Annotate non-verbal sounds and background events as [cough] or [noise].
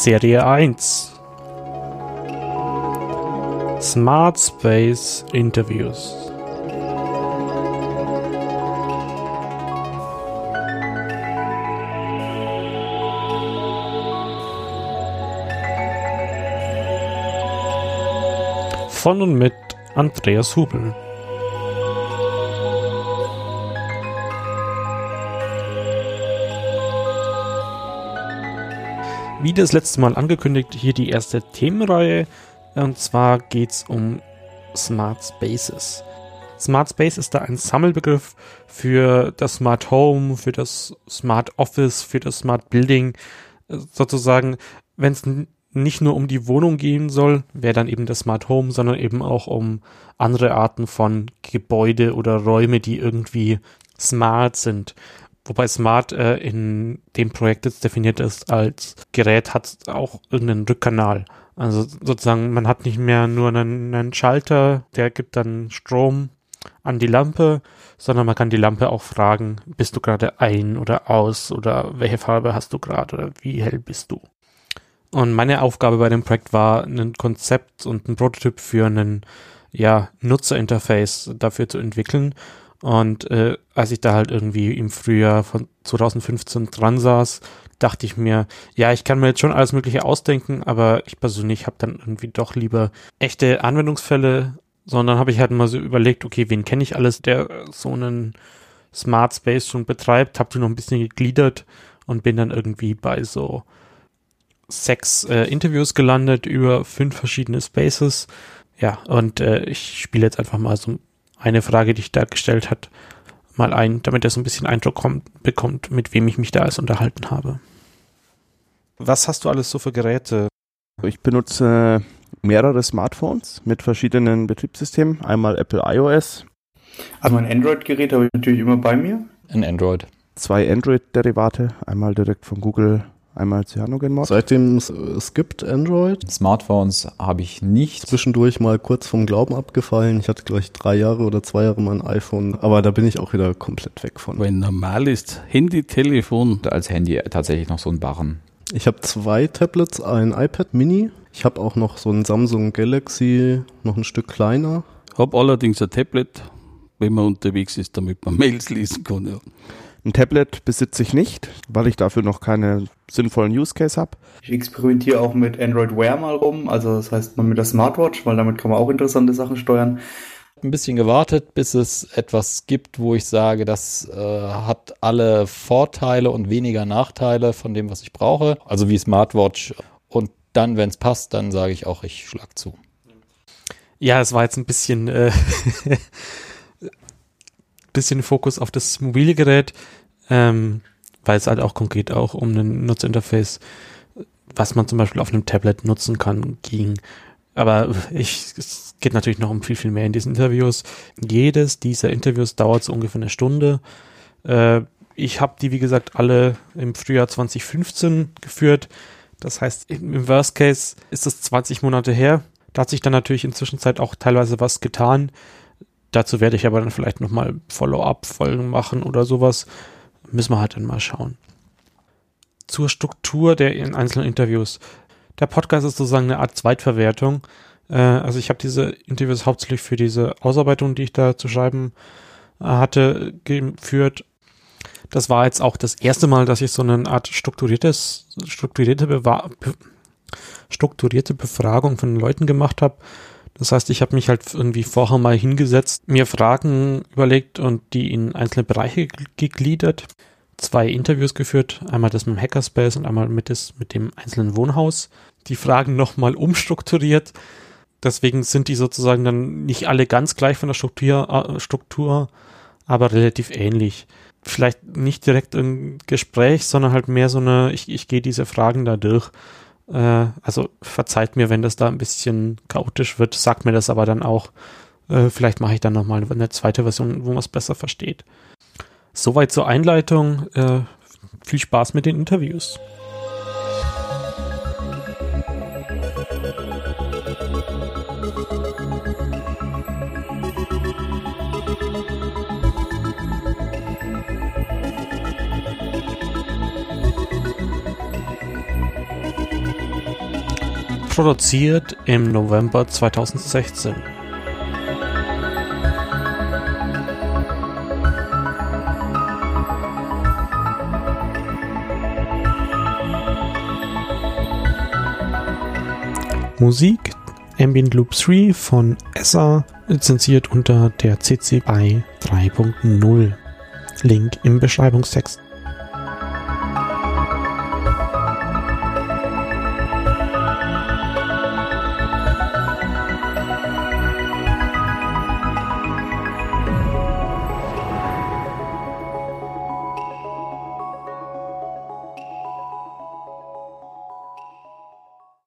Serie 1 Smart Space Interviews. Von und mit Andreas Hubel Wie das letzte Mal angekündigt, hier die erste Themenreihe. Und zwar geht es um Smart Spaces. Smart Space ist da ein Sammelbegriff für das Smart Home, für das Smart Office, für das Smart Building. Sozusagen, wenn es nicht nur um die Wohnung gehen soll, wäre dann eben das Smart Home, sondern eben auch um andere Arten von Gebäude oder Räume, die irgendwie smart sind. Wobei Smart äh, in dem Projekt jetzt definiert ist als Gerät hat auch irgendeinen Rückkanal. Also sozusagen, man hat nicht mehr nur einen, einen Schalter, der gibt dann Strom an die Lampe, sondern man kann die Lampe auch fragen, bist du gerade ein oder aus oder welche Farbe hast du gerade oder wie hell bist du? Und meine Aufgabe bei dem Projekt war, ein Konzept und ein Prototyp für einen ja, Nutzerinterface dafür zu entwickeln und äh, als ich da halt irgendwie im Frühjahr von 2015 dran saß, dachte ich mir, ja, ich kann mir jetzt schon alles Mögliche ausdenken, aber ich persönlich habe dann irgendwie doch lieber echte Anwendungsfälle, sondern habe ich halt mal so überlegt, okay, wen kenne ich alles, der so einen Smart Space schon betreibt, habe die noch ein bisschen gegliedert und bin dann irgendwie bei so sechs äh, Interviews gelandet über fünf verschiedene Spaces. Ja, und äh, ich spiele jetzt einfach mal so eine Frage, die ich da gestellt hat, mal ein, damit er so ein bisschen Eindruck kommt, bekommt, mit wem ich mich da alles unterhalten habe. Was hast du alles so für Geräte? Ich benutze mehrere Smartphones mit verschiedenen Betriebssystemen. Einmal Apple iOS. Also mein Android-Gerät habe ich natürlich immer bei mir. Ein Android. Zwei Android-Derivate, einmal direkt von Google einmal CyanogenMod. Seitdem es, gibt Android. Smartphones habe ich nicht. Zwischendurch mal kurz vom Glauben abgefallen. Ich hatte gleich drei Jahre oder zwei Jahre mein iPhone, aber da bin ich auch wieder komplett weg von. Wenn normal ist, Handy, Telefon. Als Handy tatsächlich noch so ein Barren. Ich habe zwei Tablets, ein iPad Mini. Ich habe auch noch so ein Samsung Galaxy, noch ein Stück kleiner. Habe allerdings ein Tablet, wenn man unterwegs ist, damit man [laughs] Mails lesen kann. Ja. Ein Tablet besitze ich nicht, weil ich dafür noch keinen sinnvollen Use Case habe. Ich experimentiere auch mit Android Wear mal rum, also das heißt man mit der Smartwatch, weil damit kann man auch interessante Sachen steuern. Ein bisschen gewartet, bis es etwas gibt, wo ich sage, das äh, hat alle Vorteile und weniger Nachteile von dem, was ich brauche. Also wie Smartwatch. Und dann, wenn es passt, dann sage ich auch, ich schlag zu. Ja, es war jetzt ein bisschen, äh, [laughs] bisschen Fokus auf das mobile Gerät ähm, weil es halt auch konkret auch um ein Nutzerinterface, was man zum Beispiel auf einem Tablet nutzen kann, ging. Aber ich, es geht natürlich noch um viel, viel mehr in diesen Interviews. Jedes dieser Interviews dauert so ungefähr eine Stunde. Äh, ich habe die, wie gesagt, alle im Frühjahr 2015 geführt. Das heißt, im Worst Case ist es 20 Monate her. Da hat sich dann natürlich inzwischen Zeit auch teilweise was getan. Dazu werde ich aber dann vielleicht nochmal Follow-up-Folgen machen oder sowas müssen wir halt dann mal schauen. Zur Struktur der in einzelnen Interviews. Der Podcast ist sozusagen eine Art Zweitverwertung. Äh, also ich habe diese Interviews hauptsächlich für diese Ausarbeitung, die ich da zu schreiben äh, hatte, geführt. Das war jetzt auch das erste Mal, dass ich so eine Art strukturiertes, strukturierte, Bewa be strukturierte Befragung von Leuten gemacht habe. Das heißt, ich habe mich halt irgendwie vorher mal hingesetzt, mir Fragen überlegt und die in einzelne Bereiche gegliedert zwei Interviews geführt, einmal das mit dem Hackerspace und einmal mit, das, mit dem einzelnen Wohnhaus. Die Fragen nochmal umstrukturiert. Deswegen sind die sozusagen dann nicht alle ganz gleich von der Struktur, äh, Struktur aber relativ ähnlich. Vielleicht nicht direkt ein Gespräch, sondern halt mehr so eine, ich, ich gehe diese Fragen da durch. Äh, also verzeiht mir, wenn das da ein bisschen chaotisch wird, sagt mir das aber dann auch. Äh, vielleicht mache ich dann nochmal eine zweite Version, wo man es besser versteht. Soweit zur Einleitung. Äh, viel Spaß mit den Interviews. Produziert im November 2016. Musik Ambient Loop 3 von ESSA, lizenziert unter der CC BY 3.0. Link im Beschreibungstext.